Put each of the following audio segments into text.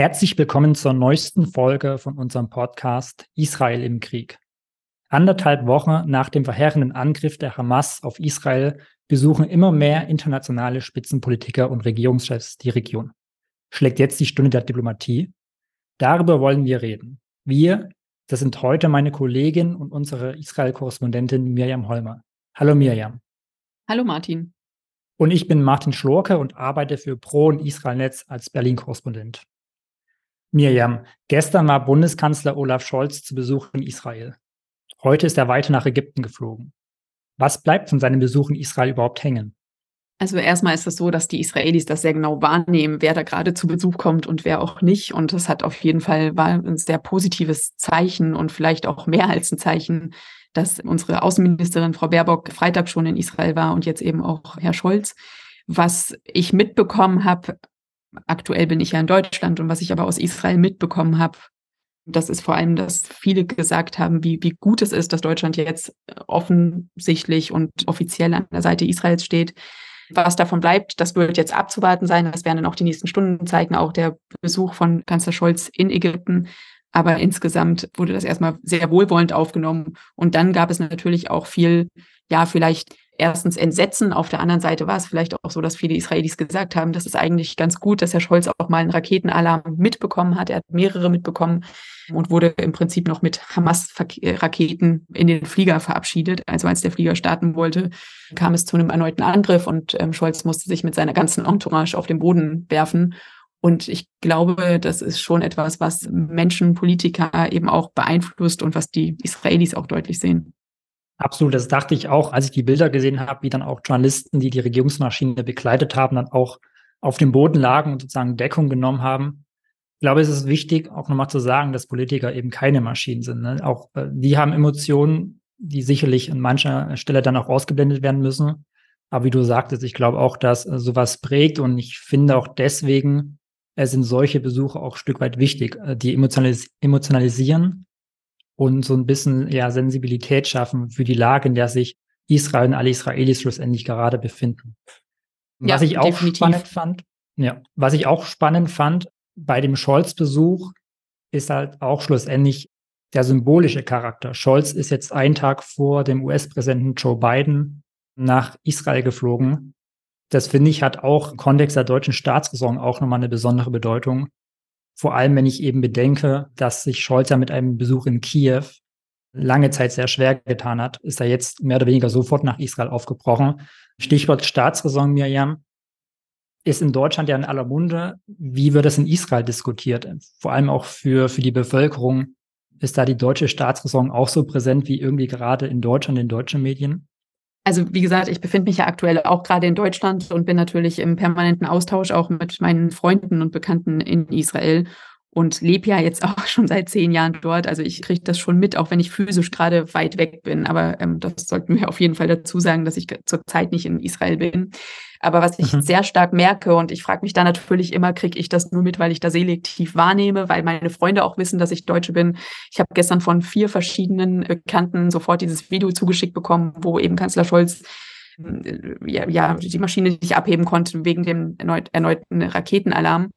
Herzlich willkommen zur neuesten Folge von unserem Podcast Israel im Krieg. Anderthalb Wochen nach dem verheerenden Angriff der Hamas auf Israel besuchen immer mehr internationale Spitzenpolitiker und Regierungschefs die Region. Schlägt jetzt die Stunde der Diplomatie? Darüber wollen wir reden. Wir, das sind heute meine Kollegin und unsere Israel-Korrespondentin Mirjam Holmer. Hallo Mirjam. Hallo Martin. Und ich bin Martin Schlorke und arbeite für Pro und Israel Netz als Berlin-Korrespondent. Mirjam, gestern war Bundeskanzler Olaf Scholz zu Besuch in Israel. Heute ist er weiter nach Ägypten geflogen. Was bleibt von seinem Besuch in Israel überhaupt hängen? Also erstmal ist es so, dass die Israelis das sehr genau wahrnehmen, wer da gerade zu Besuch kommt und wer auch nicht. Und das hat auf jeden Fall war ein sehr positives Zeichen und vielleicht auch mehr als ein Zeichen, dass unsere Außenministerin Frau Baerbock Freitag schon in Israel war und jetzt eben auch Herr Scholz. Was ich mitbekommen habe, aktuell bin ich ja in Deutschland und was ich aber aus Israel mitbekommen habe, das ist vor allem, dass viele gesagt haben, wie, wie gut es ist, dass Deutschland jetzt offensichtlich und offiziell an der Seite Israels steht. Was davon bleibt, das wird jetzt abzuwarten sein. Das werden dann auch die nächsten Stunden zeigen, auch der Besuch von Kanzler Scholz in Ägypten. Aber insgesamt wurde das erstmal sehr wohlwollend aufgenommen. Und dann gab es natürlich auch viel, ja, vielleicht erstens Entsetzen. Auf der anderen Seite war es vielleicht auch so, dass viele Israelis gesagt haben, das ist eigentlich ganz gut, dass Herr Scholz auch mal einen Raketenalarm mitbekommen hat. Er hat mehrere mitbekommen und wurde im Prinzip noch mit Hamas-Raketen in den Flieger verabschiedet. Also als der Flieger starten wollte, kam es zu einem erneuten Angriff und ähm, Scholz musste sich mit seiner ganzen Entourage auf den Boden werfen. Und ich glaube, das ist schon etwas, was Menschen, Politiker eben auch beeinflusst und was die Israelis auch deutlich sehen. Absolut, das dachte ich auch, als ich die Bilder gesehen habe, wie dann auch Journalisten, die die Regierungsmaschine begleitet haben, dann auch auf dem Boden lagen und sozusagen Deckung genommen haben. Ich glaube, es ist wichtig, auch nochmal zu sagen, dass Politiker eben keine Maschinen sind. Ne? Auch äh, die haben Emotionen, die sicherlich an mancher Stelle dann auch ausgeblendet werden müssen. Aber wie du sagtest, ich glaube auch, dass äh, sowas prägt und ich finde auch deswegen äh, sind solche Besuche auch ein Stück weit wichtig, äh, die emotionalis emotionalisieren und so ein bisschen ja Sensibilität schaffen für die Lage, in der sich Israel und alle Israelis schlussendlich gerade befinden. Ja, was ich auch definitiv. spannend fand, ja, was ich auch spannend fand bei dem Scholz-Besuch ist halt auch schlussendlich der symbolische Charakter. Scholz ist jetzt einen Tag vor dem US-Präsidenten Joe Biden nach Israel geflogen. Das finde ich hat auch im Kontext der deutschen Staatsräson auch nochmal eine besondere Bedeutung. Vor allem, wenn ich eben bedenke, dass sich Scholz ja mit einem Besuch in Kiew lange Zeit sehr schwer getan hat, ist er jetzt mehr oder weniger sofort nach Israel aufgebrochen. Stichwort Staatsräson, Miriam, ist in Deutschland ja in aller Munde. Wie wird das in Israel diskutiert? Vor allem auch für, für die Bevölkerung. Ist da die deutsche Staatsräson auch so präsent wie irgendwie gerade in Deutschland, in deutschen Medien? Also wie gesagt, ich befinde mich ja aktuell auch gerade in Deutschland und bin natürlich im permanenten Austausch auch mit meinen Freunden und Bekannten in Israel und lebe ja jetzt auch schon seit zehn Jahren dort. Also ich kriege das schon mit, auch wenn ich physisch gerade weit weg bin. Aber ähm, das sollten wir auf jeden Fall dazu sagen, dass ich zurzeit nicht in Israel bin. Aber was ich mhm. sehr stark merke, und ich frage mich da natürlich immer, kriege ich das nur mit, weil ich da selektiv wahrnehme, weil meine Freunde auch wissen, dass ich Deutsche bin. Ich habe gestern von vier verschiedenen Bekannten sofort dieses Video zugeschickt bekommen, wo eben Kanzler Scholz äh, ja, ja die Maschine nicht abheben konnte wegen dem erneut, erneuten Raketenalarm.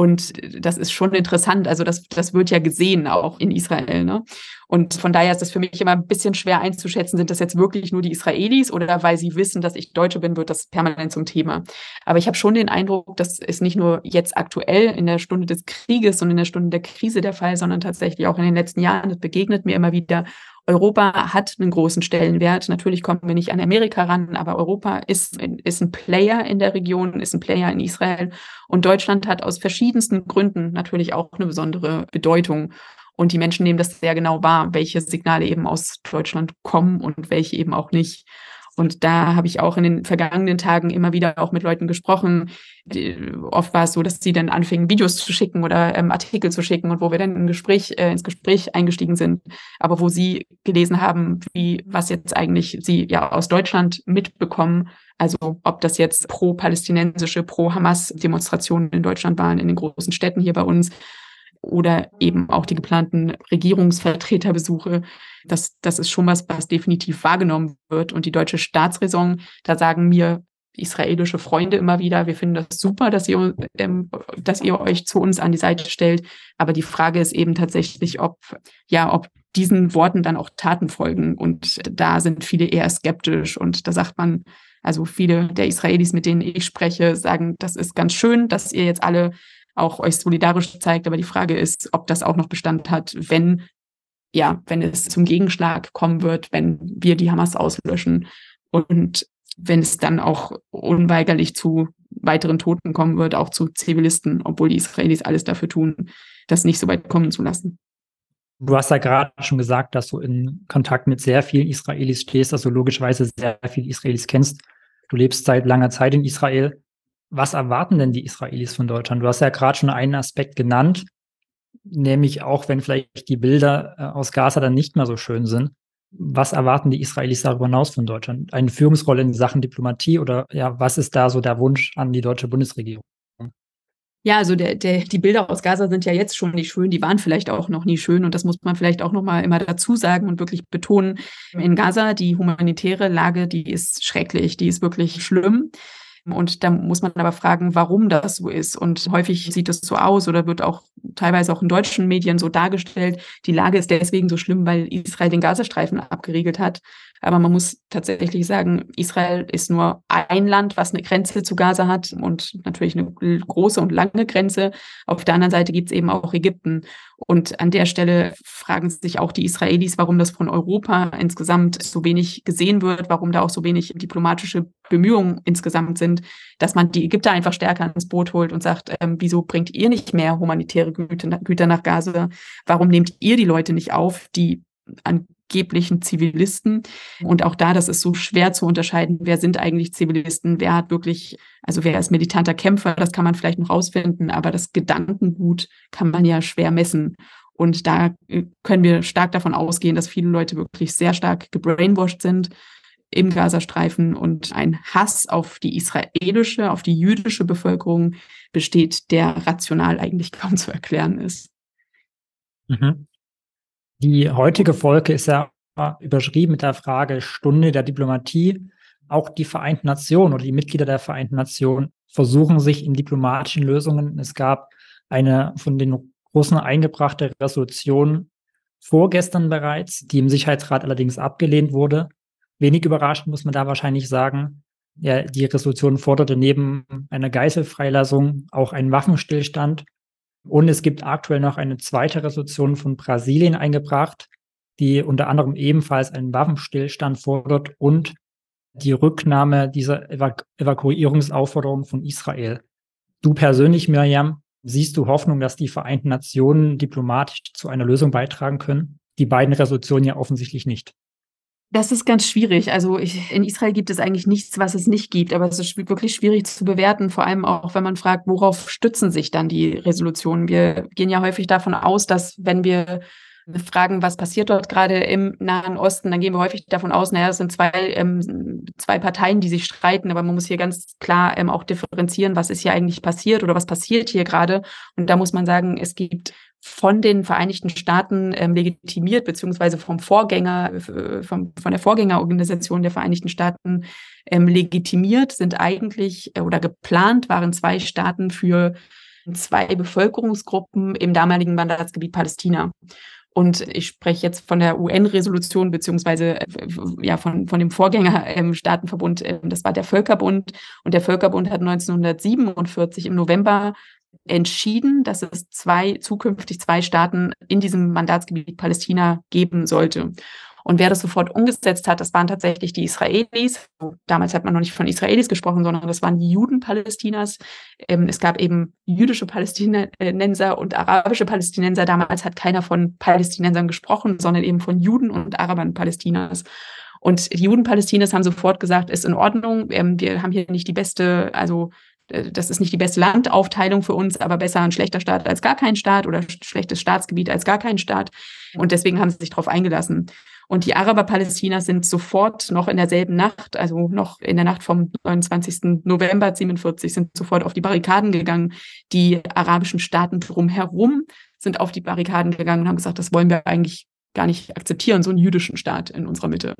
Und das ist schon interessant. Also das, das wird ja gesehen auch in Israel. Ne? Und von daher ist das für mich immer ein bisschen schwer einzuschätzen, sind das jetzt wirklich nur die Israelis oder weil sie wissen, dass ich Deutsche bin, wird das permanent zum Thema. Aber ich habe schon den Eindruck, das ist nicht nur jetzt aktuell in der Stunde des Krieges und in der Stunde der Krise der Fall, sondern tatsächlich auch in den letzten Jahren. Das begegnet mir immer wieder. Europa hat einen großen Stellenwert. Natürlich kommen wir nicht an Amerika ran, aber Europa ist, ist ein Player in der Region, ist ein Player in Israel. Und Deutschland hat aus verschiedensten Gründen natürlich auch eine besondere Bedeutung. Und die Menschen nehmen das sehr genau wahr, welche Signale eben aus Deutschland kommen und welche eben auch nicht. Und da habe ich auch in den vergangenen Tagen immer wieder auch mit Leuten gesprochen. Die, oft war es so, dass sie dann anfingen, Videos zu schicken oder ähm, Artikel zu schicken und wo wir dann ein Gespräch, äh, ins Gespräch eingestiegen sind, aber wo sie gelesen haben, wie was jetzt eigentlich sie ja aus Deutschland mitbekommen. Also ob das jetzt pro-palästinensische, pro-Hamas-Demonstrationen in Deutschland waren, in den großen Städten hier bei uns, oder eben auch die geplanten Regierungsvertreterbesuche. Das, das ist schon was, was definitiv wahrgenommen wird. Und die deutsche Staatsräson, da sagen mir israelische Freunde immer wieder. Wir finden das super, dass ihr, ähm, dass ihr euch zu uns an die Seite stellt. Aber die Frage ist eben tatsächlich, ob, ja, ob diesen Worten dann auch Taten folgen. Und da sind viele eher skeptisch. Und da sagt man, also viele der Israelis, mit denen ich spreche, sagen, das ist ganz schön, dass ihr jetzt alle auch euch solidarisch zeigt. Aber die Frage ist, ob das auch noch Bestand hat, wenn, ja, wenn es zum Gegenschlag kommen wird, wenn wir die Hamas auslöschen und wenn es dann auch unweigerlich zu weiteren Toten kommen wird, auch zu Zivilisten, obwohl die Israelis alles dafür tun, das nicht so weit kommen zu lassen. Du hast ja gerade schon gesagt, dass du in Kontakt mit sehr vielen Israelis stehst, du logischerweise sehr viele Israelis kennst. Du lebst seit langer Zeit in Israel. Was erwarten denn die Israelis von Deutschland? Du hast ja gerade schon einen Aspekt genannt, nämlich auch, wenn vielleicht die Bilder äh, aus Gaza dann nicht mehr so schön sind. Was erwarten die Israelis darüber hinaus von Deutschland? Eine Führungsrolle in Sachen Diplomatie oder ja, was ist da so der Wunsch an die deutsche Bundesregierung? Ja, also der, der, die Bilder aus Gaza sind ja jetzt schon nicht schön, die waren vielleicht auch noch nie schön und das muss man vielleicht auch nochmal immer dazu sagen und wirklich betonen. In Gaza, die humanitäre Lage, die ist schrecklich, die ist wirklich schlimm. Und da muss man aber fragen, warum das so ist. Und häufig sieht es so aus oder wird auch teilweise auch in deutschen Medien so dargestellt, die Lage ist deswegen so schlimm, weil Israel den Gazastreifen abgeriegelt hat. Aber man muss tatsächlich sagen, Israel ist nur ein Land, was eine Grenze zu Gaza hat und natürlich eine große und lange Grenze. Auf der anderen Seite gibt es eben auch Ägypten. Und an der Stelle fragen sich auch die Israelis, warum das von Europa insgesamt so wenig gesehen wird, warum da auch so wenig diplomatische Bemühungen insgesamt sind, dass man die Ägypter einfach stärker ins Boot holt und sagt, ähm, wieso bringt ihr nicht mehr humanitäre Güter nach Gaza? Warum nehmt ihr die Leute nicht auf, die an angeblichen Zivilisten. Und auch da, das ist so schwer zu unterscheiden, wer sind eigentlich Zivilisten, wer hat wirklich, also wer ist militanter Kämpfer, das kann man vielleicht noch rausfinden, aber das Gedankengut kann man ja schwer messen. Und da äh, können wir stark davon ausgehen, dass viele Leute wirklich sehr stark gebrainwashed sind im Gazastreifen und ein Hass auf die israelische, auf die jüdische Bevölkerung besteht, der rational eigentlich kaum zu erklären ist. Mhm. Die heutige Folge ist ja überschrieben mit der Frage Stunde der Diplomatie. Auch die Vereinten Nationen oder die Mitglieder der Vereinten Nationen versuchen sich in diplomatischen Lösungen. Es gab eine von den Großen eingebrachte Resolution vorgestern bereits, die im Sicherheitsrat allerdings abgelehnt wurde. Wenig überraschend muss man da wahrscheinlich sagen. Ja, die Resolution forderte neben einer Geiselfreilassung auch einen Waffenstillstand und es gibt aktuell noch eine zweite Resolution von Brasilien eingebracht, die unter anderem ebenfalls einen Waffenstillstand fordert und die Rücknahme dieser Evaku Evakuierungsaufforderung von Israel. Du persönlich, Miriam, siehst du Hoffnung, dass die Vereinten Nationen diplomatisch zu einer Lösung beitragen können? Die beiden Resolutionen ja offensichtlich nicht. Das ist ganz schwierig. Also ich, in Israel gibt es eigentlich nichts, was es nicht gibt, aber es ist wirklich schwierig zu bewerten, vor allem auch, wenn man fragt, worauf stützen sich dann die Resolutionen. Wir gehen ja häufig davon aus, dass wenn wir fragen, was passiert dort gerade im Nahen Osten, dann gehen wir häufig davon aus, naja, es sind zwei, ähm, zwei Parteien, die sich streiten, aber man muss hier ganz klar ähm, auch differenzieren, was ist hier eigentlich passiert oder was passiert hier gerade. Und da muss man sagen, es gibt von den Vereinigten Staaten ähm, legitimiert, beziehungsweise vom Vorgänger, vom, von der Vorgängerorganisation der Vereinigten Staaten ähm, legitimiert, sind eigentlich äh, oder geplant waren zwei Staaten für zwei Bevölkerungsgruppen im damaligen Mandatsgebiet Palästina. Und ich spreche jetzt von der UN-Resolution beziehungsweise äh, ja von, von dem Vorgängerstaatenverbund. Ähm, das war der Völkerbund. Und der Völkerbund hat 1947 im November entschieden, dass es zwei, zukünftig zwei Staaten in diesem Mandatsgebiet Palästina geben sollte. Und wer das sofort umgesetzt hat, das waren tatsächlich die Israelis. Damals hat man noch nicht von Israelis gesprochen, sondern das waren die Juden Palästinas. Ähm, es gab eben jüdische Palästinenser und arabische Palästinenser. Damals hat keiner von Palästinensern gesprochen, sondern eben von Juden und Arabern Palästinas. Und die Juden Palästinas haben sofort gesagt, ist in Ordnung. Ähm, wir haben hier nicht die beste, also das ist nicht die beste Landaufteilung für uns, aber besser ein schlechter Staat als gar kein Staat oder schlechtes Staatsgebiet als gar kein Staat. Und deswegen haben sie sich darauf eingelassen. Und die Araber Palästina sind sofort noch in derselben Nacht, also noch in der Nacht vom 29. November 47, sind sofort auf die Barrikaden gegangen. Die arabischen Staaten drumherum sind auf die Barrikaden gegangen und haben gesagt, das wollen wir eigentlich gar nicht akzeptieren, so einen jüdischen Staat in unserer Mitte.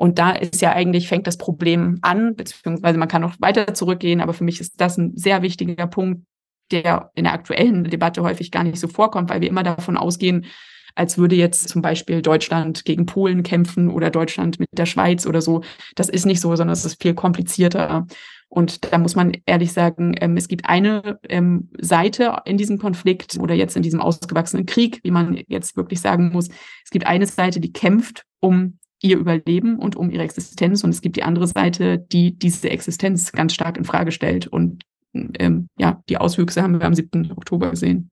Und da ist ja eigentlich, fängt das Problem an, beziehungsweise man kann noch weiter zurückgehen, aber für mich ist das ein sehr wichtiger Punkt, der in der aktuellen Debatte häufig gar nicht so vorkommt, weil wir immer davon ausgehen, als würde jetzt zum Beispiel Deutschland gegen Polen kämpfen oder Deutschland mit der Schweiz oder so. Das ist nicht so, sondern es ist viel komplizierter. Und da muss man ehrlich sagen, ähm, es gibt eine ähm, Seite in diesem Konflikt oder jetzt in diesem ausgewachsenen Krieg, wie man jetzt wirklich sagen muss. Es gibt eine Seite, die kämpft um ihr Überleben und um ihre Existenz. Und es gibt die andere Seite, die diese Existenz ganz stark in Frage stellt. Und ähm, ja, die Auswüchse haben wir am 7. Oktober gesehen.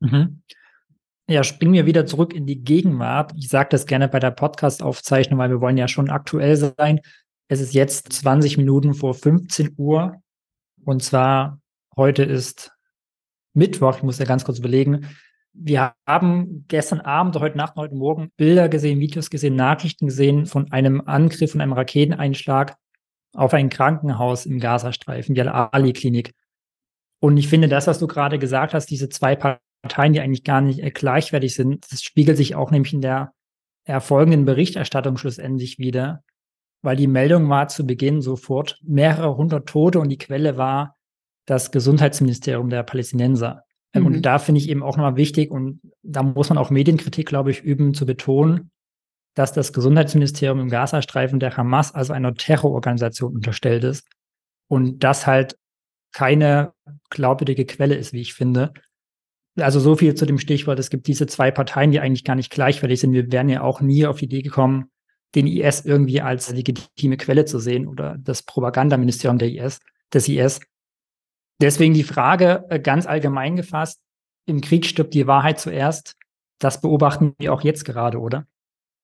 Mhm. Ja, springen wir wieder zurück in die Gegenwart. Ich sage das gerne bei der Podcast-Aufzeichnung, weil wir wollen ja schon aktuell sein. Es ist jetzt 20 Minuten vor 15 Uhr. Und zwar heute ist Mittwoch. Ich muss ja ganz kurz überlegen. Wir haben gestern Abend, heute Nacht, heute Morgen Bilder gesehen, Videos gesehen, Nachrichten gesehen von einem Angriff, von einem Raketeneinschlag auf ein Krankenhaus im Gazastreifen, die Al-Ali-Klinik. Und ich finde, das, was du gerade gesagt hast, diese zwei Parteien, die eigentlich gar nicht gleichwertig sind, das spiegelt sich auch nämlich in der erfolgenden Berichterstattung schlussendlich wieder, weil die Meldung war zu Beginn sofort mehrere hundert Tote und die Quelle war das Gesundheitsministerium der Palästinenser. Ähm, mhm. Und da finde ich eben auch nochmal wichtig und da muss man auch Medienkritik, glaube ich, üben, zu betonen, dass das Gesundheitsministerium im Gazastreifen der Hamas, also einer Terrororganisation, unterstellt ist und das halt keine glaubwürdige Quelle ist, wie ich finde. Also so viel zu dem Stichwort, es gibt diese zwei Parteien, die eigentlich gar nicht gleichwertig sind. Wir wären ja auch nie auf die Idee gekommen, den IS irgendwie als legitime Quelle zu sehen oder das Propagandaministerium der IS, des IS. Deswegen die Frage äh, ganz allgemein gefasst, im Krieg stirbt die Wahrheit zuerst. Das beobachten wir auch jetzt gerade, oder?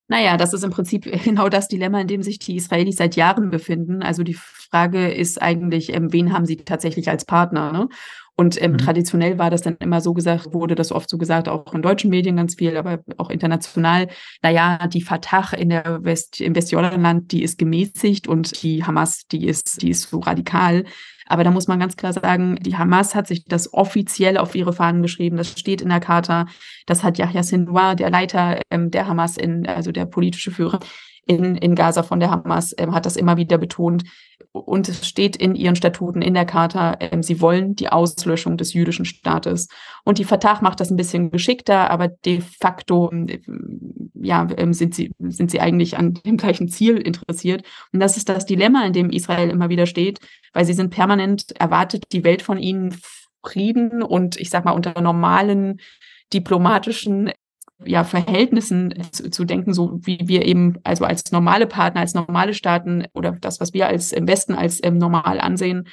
Naja, das ist im Prinzip genau das Dilemma, in dem sich die Israelis seit Jahren befinden. Also die Frage ist eigentlich, ähm, wen haben sie tatsächlich als Partner? Ne? Und ähm, mhm. traditionell war das dann immer so gesagt, wurde das oft so gesagt, auch in deutschen Medien ganz viel, aber auch international. Naja, die Fatah in der West, im Westjordanland, die ist gemäßigt und die Hamas, die ist, die ist so radikal. Aber da muss man ganz klar sagen, die Hamas hat sich das offiziell auf ihre Fahnen geschrieben. Das steht in der Charta. Das hat Yahya Sinwar, der Leiter ähm, der Hamas, in, also der politische Führer, in, in Gaza von der Hamas ähm, hat das immer wieder betont. Und es steht in ihren Statuten, in der Charta, ähm, sie wollen die Auslöschung des jüdischen Staates. Und die Fatah macht das ein bisschen geschickter, aber de facto äh, ja, ähm, sind, sie, sind sie eigentlich an dem gleichen Ziel interessiert. Und das ist das Dilemma, in dem Israel immer wieder steht, weil sie sind permanent, erwartet die Welt von ihnen Frieden und ich sag mal unter normalen diplomatischen ja, Verhältnissen zu, zu, denken, so wie wir eben, also als normale Partner, als normale Staaten oder das, was wir als im Westen als ähm, normal ansehen.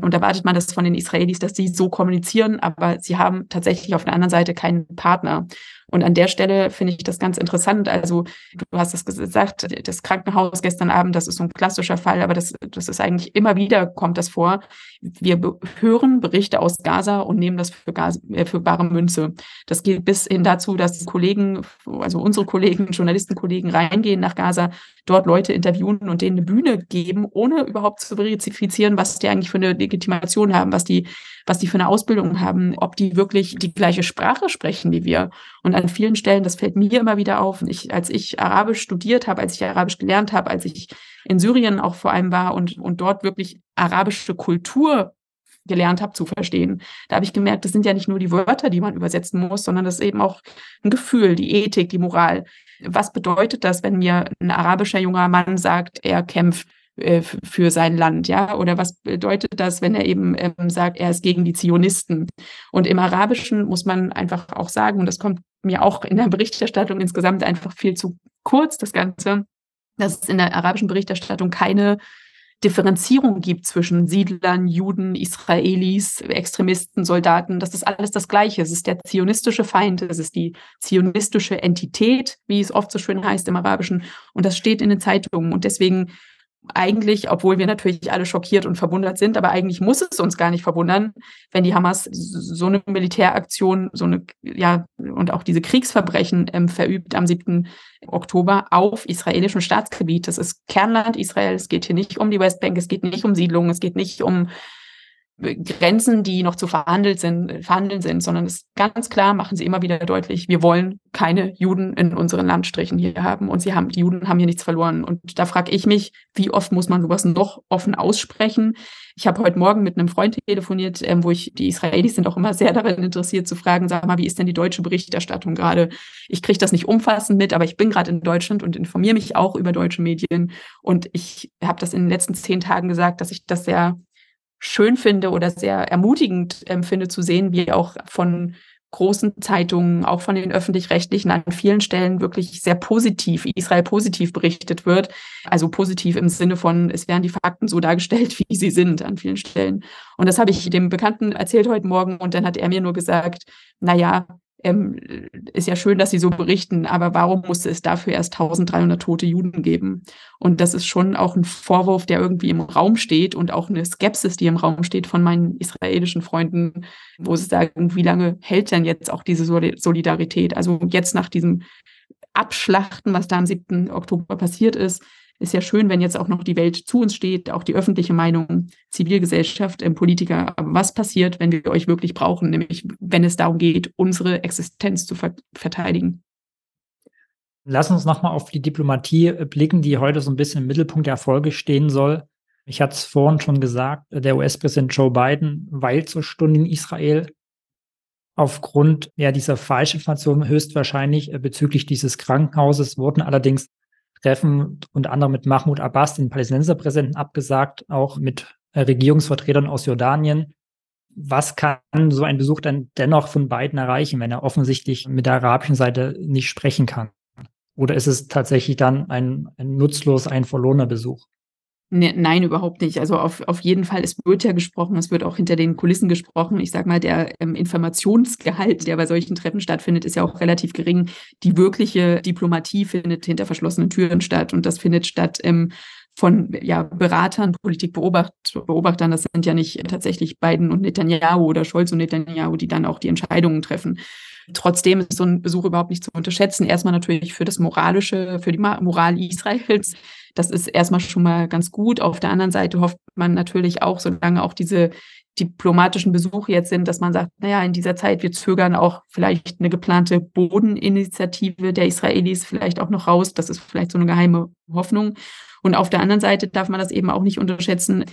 Und erwartet man das von den Israelis, dass sie so kommunizieren, aber sie haben tatsächlich auf der anderen Seite keinen Partner. Und an der Stelle finde ich das ganz interessant. Also du hast es gesagt, das Krankenhaus gestern Abend, das ist so ein klassischer Fall, aber das, das ist eigentlich immer wieder kommt das vor. Wir hören Berichte aus Gaza und nehmen das für, Gaza, äh, für bare Münze. Das geht bis hin dazu, dass Kollegen, also unsere Kollegen, Journalistenkollegen reingehen nach Gaza, dort Leute interviewen und denen eine Bühne geben, ohne überhaupt zu verifizieren, was die eigentlich für eine Legitimation haben, was die was die für eine Ausbildung haben, ob die wirklich die gleiche Sprache sprechen wie wir. Und an vielen Stellen, das fällt mir immer wieder auf. Ich, als ich Arabisch studiert habe, als ich Arabisch gelernt habe, als ich in Syrien auch vor allem war und, und dort wirklich arabische Kultur gelernt habe zu verstehen. Da habe ich gemerkt, das sind ja nicht nur die Wörter, die man übersetzen muss, sondern das ist eben auch ein Gefühl, die Ethik, die Moral. Was bedeutet das, wenn mir ein arabischer junger Mann sagt, er kämpft äh, für sein Land, ja? Oder was bedeutet das, wenn er eben ähm, sagt, er ist gegen die Zionisten? Und im Arabischen muss man einfach auch sagen, und das kommt mir auch in der Berichterstattung insgesamt einfach viel zu kurz, das Ganze, dass es in der arabischen Berichterstattung keine Differenzierung gibt zwischen Siedlern, Juden, Israelis, Extremisten, Soldaten. Das ist alles das Gleiche. Es ist der zionistische Feind, es ist die zionistische Entität, wie es oft so schön heißt im Arabischen. Und das steht in den Zeitungen. Und deswegen eigentlich, obwohl wir natürlich alle schockiert und verwundert sind, aber eigentlich muss es uns gar nicht verwundern, wenn die Hamas so eine Militäraktion, so eine, ja, und auch diese Kriegsverbrechen ähm, verübt am 7. Oktober auf israelischem Staatsgebiet. Das ist Kernland Israel. Es geht hier nicht um die Westbank, es geht nicht um Siedlungen, es geht nicht um Grenzen, die noch zu verhandelt sind, verhandeln sind, sondern es ganz klar machen sie immer wieder deutlich, wir wollen keine Juden in unseren Landstrichen hier haben und sie haben, die Juden haben hier nichts verloren. Und da frage ich mich, wie oft muss man sowas noch offen aussprechen? Ich habe heute Morgen mit einem Freund telefoniert, ähm, wo ich, die Israelis sind auch immer sehr daran interessiert zu fragen, sag mal, wie ist denn die deutsche Berichterstattung gerade? Ich kriege das nicht umfassend mit, aber ich bin gerade in Deutschland und informiere mich auch über deutsche Medien. Und ich habe das in den letzten zehn Tagen gesagt, dass ich das sehr schön finde oder sehr ermutigend empfinde zu sehen, wie auch von großen Zeitungen, auch von den öffentlich-rechtlichen an vielen Stellen wirklich sehr positiv, Israel positiv berichtet wird. Also positiv im Sinne von, es werden die Fakten so dargestellt, wie sie sind an vielen Stellen. Und das habe ich dem Bekannten erzählt heute Morgen und dann hat er mir nur gesagt, na ja, ähm, ist ja schön, dass Sie so berichten, aber warum musste es dafür erst 1300 tote Juden geben? Und das ist schon auch ein Vorwurf, der irgendwie im Raum steht und auch eine Skepsis, die im Raum steht von meinen israelischen Freunden, wo sie sagen, wie lange hält denn jetzt auch diese Solidarität? Also jetzt nach diesem Abschlachten, was da am 7. Oktober passiert ist, ist ja schön, wenn jetzt auch noch die Welt zu uns steht, auch die öffentliche Meinung, Zivilgesellschaft, ähm, Politiker. Aber was passiert, wenn wir euch wirklich brauchen, nämlich wenn es darum geht, unsere Existenz zu ver verteidigen? Lass uns nochmal auf die Diplomatie äh, blicken, die heute so ein bisschen im Mittelpunkt der Erfolge stehen soll. Ich hatte es vorhin schon gesagt, der US-Präsident Joe Biden weilt zur Stunde in Israel aufgrund ja, dieser Falschinformation höchstwahrscheinlich äh, bezüglich dieses Krankenhauses wurden allerdings Treffen unter anderem mit Mahmoud Abbas, den Palästinenserpräsidenten, abgesagt, auch mit äh, Regierungsvertretern aus Jordanien. Was kann so ein Besuch dann dennoch von beiden erreichen, wenn er offensichtlich mit der arabischen Seite nicht sprechen kann? Oder ist es tatsächlich dann ein, ein nutzlos, ein verlorener Besuch? Ne, nein, überhaupt nicht. Also auf, auf jeden Fall, es wird ja gesprochen, es wird auch hinter den Kulissen gesprochen. Ich sage mal, der ähm, Informationsgehalt, der bei solchen Treffen stattfindet, ist ja auch relativ gering. Die wirkliche Diplomatie findet hinter verschlossenen Türen statt und das findet statt ähm, von ja, Beratern, Politikbeobachtern. Das sind ja nicht tatsächlich Biden und Netanyahu oder Scholz und Netanyahu, die dann auch die Entscheidungen treffen. Trotzdem ist so ein Besuch überhaupt nicht zu unterschätzen. Erstmal natürlich für das Moralische, für die Moral Israels das ist erstmal schon mal ganz gut. Auf der anderen Seite hofft man natürlich auch, solange auch diese diplomatischen Besuche jetzt sind, dass man sagt, naja, in dieser Zeit, wir zögern auch vielleicht eine geplante Bodeninitiative der Israelis vielleicht auch noch raus. Das ist vielleicht so eine geheime Hoffnung. Und auf der anderen Seite darf man das eben auch nicht unterschätzen,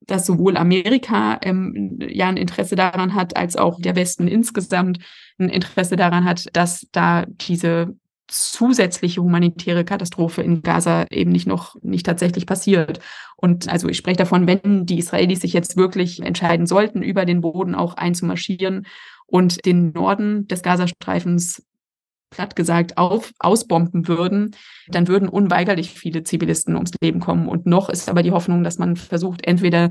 dass sowohl Amerika ähm, ja ein Interesse daran hat, als auch der Westen insgesamt ein Interesse daran hat, dass da diese zusätzliche humanitäre Katastrophe in Gaza eben nicht noch nicht tatsächlich passiert. Und also ich spreche davon, wenn die Israelis sich jetzt wirklich entscheiden sollten, über den Boden auch einzumarschieren und den Norden des Gazastreifens platt gesagt auf, ausbomben würden, dann würden unweigerlich viele Zivilisten ums Leben kommen. Und noch ist aber die Hoffnung, dass man versucht, entweder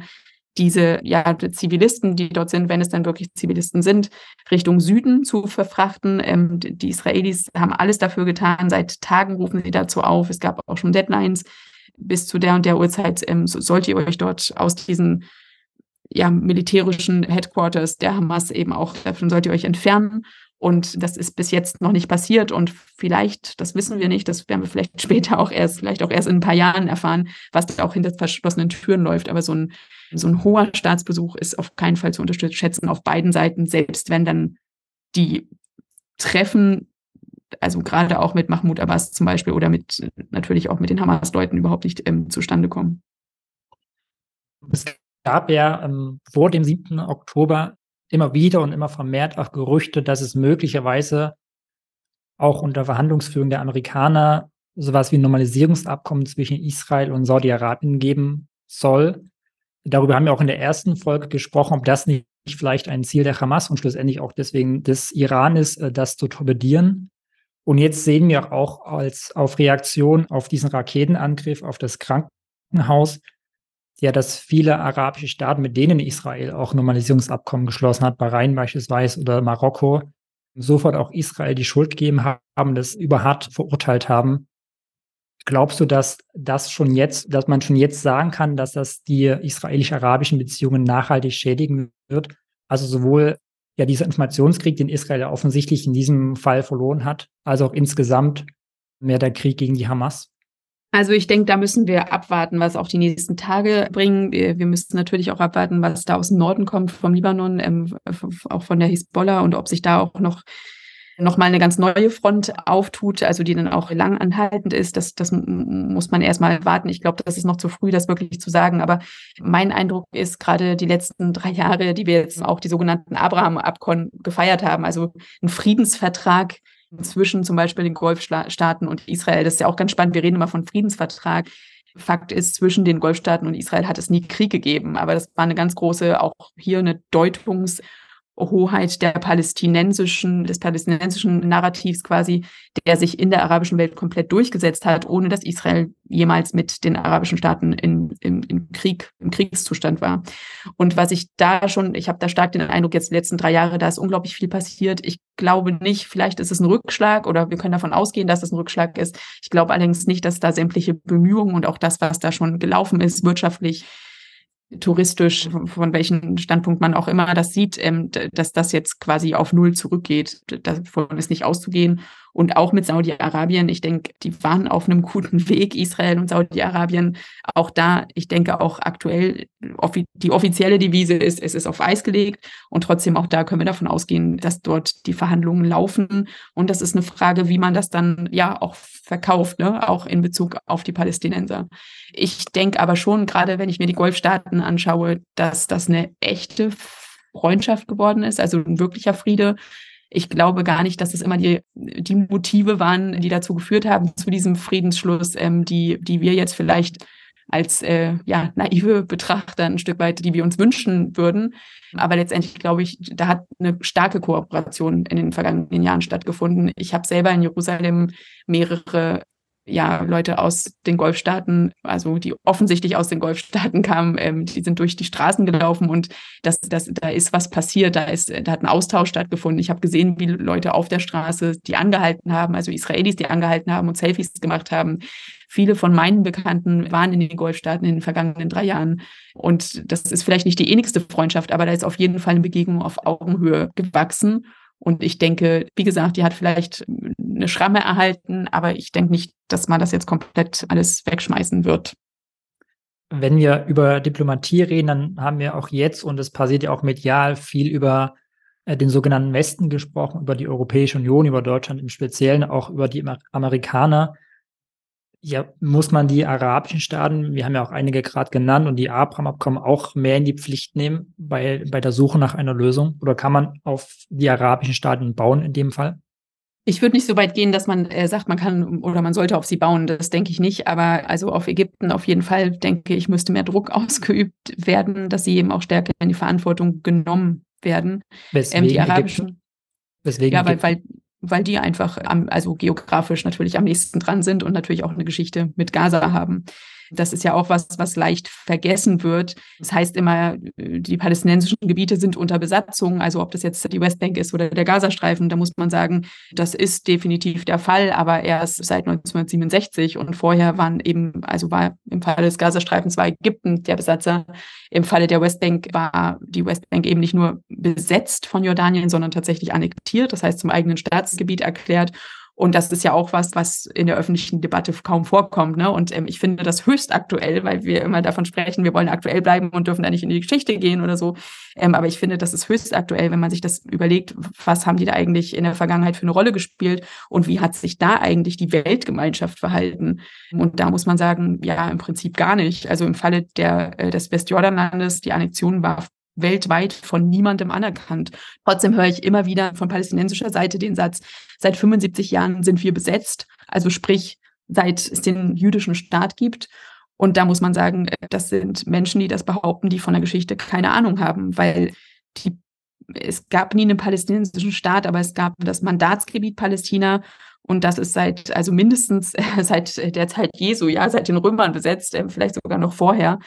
diese ja, Zivilisten, die dort sind, wenn es dann wirklich Zivilisten sind, Richtung Süden zu verfrachten. Ähm, die Israelis haben alles dafür getan. Seit Tagen rufen sie dazu auf. Es gab auch schon Deadlines. Bis zu der und der Uhrzeit ähm, sollt ihr euch dort aus diesen ja, militärischen Headquarters der Hamas eben auch, davon sollt ihr euch entfernen. Und das ist bis jetzt noch nicht passiert. Und vielleicht, das wissen wir nicht, das werden wir vielleicht später auch erst, vielleicht auch erst in ein paar Jahren erfahren, was da auch hinter verschlossenen Türen läuft. Aber so ein so ein hoher Staatsbesuch ist auf keinen Fall zu unterschätzen auf beiden Seiten, selbst wenn dann die Treffen, also gerade auch mit Mahmoud Abbas zum Beispiel oder mit natürlich auch mit den Hamas-Leuten überhaupt nicht ähm, zustande kommen. Es gab ja ähm, vor dem 7. Oktober immer wieder und immer vermehrt auch Gerüchte, dass es möglicherweise auch unter Verhandlungsführung der Amerikaner sowas wie Normalisierungsabkommen zwischen Israel und Saudi-Arabien geben soll. Darüber haben wir auch in der ersten Folge gesprochen, ob das nicht vielleicht ein Ziel der Hamas und schlussendlich auch deswegen des Iran ist, äh, das zu torpedieren. Und jetzt sehen wir auch als auf Reaktion auf diesen Raketenangriff auf das Krankenhaus, ja, dass viele arabische Staaten, mit denen Israel auch Normalisierungsabkommen geschlossen hat, Bahrain beispielsweise oder Marokko, sofort auch Israel die Schuld gegeben haben, das überhart verurteilt haben Glaubst du, dass das schon jetzt, dass man schon jetzt sagen kann, dass das die israelisch-arabischen Beziehungen nachhaltig schädigen wird? Also sowohl ja dieser Informationskrieg, den Israel ja offensichtlich in diesem Fall verloren hat, als auch insgesamt mehr der Krieg gegen die Hamas? Also ich denke, da müssen wir abwarten, was auch die nächsten Tage bringen. Wir, wir müssen natürlich auch abwarten, was da aus dem Norden kommt, vom Libanon, ähm, auch von der Hisbollah und ob sich da auch noch mal eine ganz neue Front auftut, also die dann auch lang anhaltend ist. Das, das muss man erstmal warten. Ich glaube, das ist noch zu früh, das wirklich zu sagen. Aber mein Eindruck ist gerade die letzten drei Jahre, die wir jetzt auch die sogenannten Abraham-Abkommen gefeiert haben, also ein Friedensvertrag, zwischen zum Beispiel den Golfstaaten und Israel. Das ist ja auch ganz spannend. Wir reden immer von Friedensvertrag. Fakt ist, zwischen den Golfstaaten und Israel hat es nie Krieg gegeben. Aber das war eine ganz große, auch hier eine Deutungs- Hoheit der palästinensischen, des palästinensischen Narrativs quasi, der sich in der arabischen Welt komplett durchgesetzt hat, ohne dass Israel jemals mit den arabischen Staaten in, in, in Krieg, im Kriegszustand war. Und was ich da schon, ich habe da stark den Eindruck, jetzt die letzten drei Jahre, da ist unglaublich viel passiert. Ich glaube nicht, vielleicht ist es ein Rückschlag oder wir können davon ausgehen, dass es ein Rückschlag ist. Ich glaube allerdings nicht, dass da sämtliche Bemühungen und auch das, was da schon gelaufen ist, wirtschaftlich touristisch, von welchem Standpunkt man auch immer das sieht, ähm, dass das jetzt quasi auf Null zurückgeht. Davon ist nicht auszugehen. Und auch mit Saudi-Arabien, ich denke, die waren auf einem guten Weg, Israel und Saudi-Arabien. Auch da, ich denke auch aktuell, die offizielle Devise ist, es ist auf Eis gelegt. Und trotzdem auch da können wir davon ausgehen, dass dort die Verhandlungen laufen. Und das ist eine Frage, wie man das dann ja auch verkauft, ne? auch in Bezug auf die Palästinenser. Ich denke aber schon, gerade wenn ich mir die Golfstaaten anschaue, dass das eine echte Freundschaft geworden ist, also ein wirklicher Friede ich glaube gar nicht, dass es immer die, die Motive waren, die dazu geführt haben, zu diesem Friedensschluss, ähm, die, die wir jetzt vielleicht als äh, ja, naive Betrachter ein Stück weit, die wir uns wünschen würden. Aber letztendlich glaube ich, da hat eine starke Kooperation in den vergangenen Jahren stattgefunden. Ich habe selber in Jerusalem mehrere ja, Leute aus den Golfstaaten, also die offensichtlich aus den Golfstaaten kamen, ähm, die sind durch die Straßen gelaufen und das, das, da ist was passiert, da ist, da hat ein Austausch stattgefunden. Ich habe gesehen, wie Leute auf der Straße, die angehalten haben, also Israelis, die angehalten haben und Selfies gemacht haben. Viele von meinen Bekannten waren in den Golfstaaten in den vergangenen drei Jahren. Und das ist vielleicht nicht die ähnlichste Freundschaft, aber da ist auf jeden Fall eine Begegnung auf Augenhöhe gewachsen. Und ich denke, wie gesagt, die hat vielleicht eine Schramme erhalten, aber ich denke nicht, dass man das jetzt komplett alles wegschmeißen wird. Wenn wir über Diplomatie reden, dann haben wir auch jetzt, und es passiert ja auch medial, viel über äh, den sogenannten Westen gesprochen, über die Europäische Union, über Deutschland im Speziellen, auch über die Amerikaner ja, muss man die arabischen Staaten, wir haben ja auch einige gerade genannt, und die Abraham-Abkommen auch mehr in die Pflicht nehmen bei, bei der Suche nach einer Lösung? Oder kann man auf die arabischen Staaten bauen in dem Fall? Ich würde nicht so weit gehen, dass man äh, sagt, man kann oder man sollte auf sie bauen. Das denke ich nicht. Aber also auf Ägypten auf jeden Fall, denke ich, müsste mehr Druck ausgeübt werden, dass sie eben auch stärker in die Verantwortung genommen werden. Weswegen ähm, die arabischen. Ägypten? Weswegen ja, weil, weil weil die einfach am, also geografisch natürlich am nächsten dran sind und natürlich auch eine Geschichte mit Gaza haben. Das ist ja auch was, was leicht vergessen wird. Das heißt immer, die palästinensischen Gebiete sind unter Besatzung, also ob das jetzt die Westbank ist oder der Gazastreifen, da muss man sagen, das ist definitiv der Fall, aber erst seit 1967 und vorher waren eben, also war im Falle des Gazastreifens war Ägypten der Besatzer. Im Falle der Westbank war die Westbank eben nicht nur besetzt von Jordanien, sondern tatsächlich annektiert, das heißt zum eigenen Staatsgebiet erklärt. Und das ist ja auch was, was in der öffentlichen Debatte kaum vorkommt. Ne? Und ähm, ich finde das höchst aktuell, weil wir immer davon sprechen, wir wollen aktuell bleiben und dürfen da nicht in die Geschichte gehen oder so. Ähm, aber ich finde, das ist höchst aktuell, wenn man sich das überlegt, was haben die da eigentlich in der Vergangenheit für eine Rolle gespielt und wie hat sich da eigentlich die Weltgemeinschaft verhalten? Und da muss man sagen, ja, im Prinzip gar nicht. Also im Falle der, äh, des Westjordanlandes, die Annexion war weltweit von niemandem anerkannt. Trotzdem höre ich immer wieder von palästinensischer Seite den Satz, seit 75 Jahren sind wir besetzt, also sprich, seit es den jüdischen Staat gibt. Und da muss man sagen, das sind Menschen, die das behaupten, die von der Geschichte keine Ahnung haben, weil die, es gab nie einen palästinensischen Staat, aber es gab das Mandatsgebiet Palästina und das ist seit, also mindestens seit der Zeit Jesu, ja, seit den Römern besetzt, äh, vielleicht sogar noch vorher.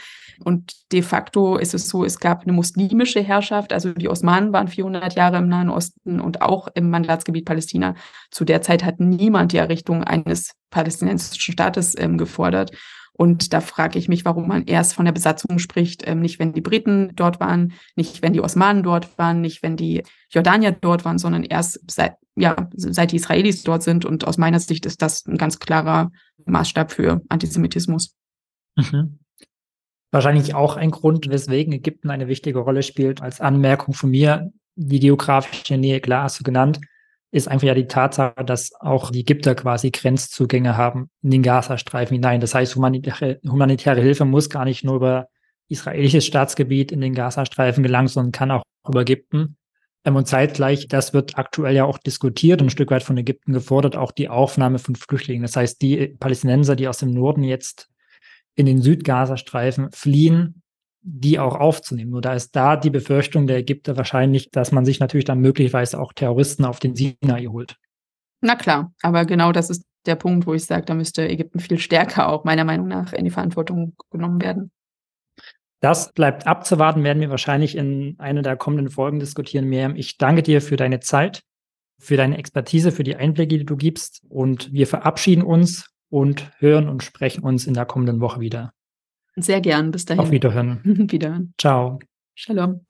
Und de facto ist es so, es gab eine muslimische Herrschaft, also die Osmanen waren 400 Jahre im Nahen Osten und auch im Mandatsgebiet Palästina. Zu der Zeit hat niemand die Errichtung eines palästinensischen Staates ähm, gefordert. Und da frage ich mich, warum man erst von der Besatzung spricht, ähm, nicht wenn die Briten dort waren, nicht wenn die Osmanen dort waren, nicht wenn die Jordanier dort waren, sondern erst seit ja, seit die Israelis dort sind. Und aus meiner Sicht ist das ein ganz klarer Maßstab für Antisemitismus. Mhm. Wahrscheinlich auch ein Grund, weswegen Ägypten eine wichtige Rolle spielt. Als Anmerkung von mir, die geografische Nähe, klar hast du genannt, ist einfach ja die Tatsache, dass auch die Ägypter quasi Grenzzugänge haben in den Gazastreifen hinein. Das heißt, humanitäre, humanitäre Hilfe muss gar nicht nur über israelisches Staatsgebiet in den Gazastreifen gelangen, sondern kann auch über Ägypten. Ähm, und zeitgleich, das wird aktuell ja auch diskutiert und ein Stück weit von Ägypten gefordert, auch die Aufnahme von Flüchtlingen. Das heißt, die Palästinenser, die aus dem Norden jetzt in den Südgazastreifen fliehen, die auch aufzunehmen. Nur da ist da die Befürchtung der Ägypter wahrscheinlich, dass man sich natürlich dann möglicherweise auch Terroristen auf den Sinai holt. Na klar, aber genau das ist der Punkt, wo ich sage, da müsste Ägypten viel stärker auch meiner Meinung nach in die Verantwortung genommen werden. Das bleibt abzuwarten, werden wir wahrscheinlich in einer der kommenden Folgen diskutieren. Miriam, ich danke dir für deine Zeit, für deine Expertise, für die Einblicke, die du gibst. Und wir verabschieden uns und hören und sprechen uns in der kommenden Woche wieder. Sehr gern. Bis dahin. Auf Wiederhören. Wiederhören. Ciao. Shalom.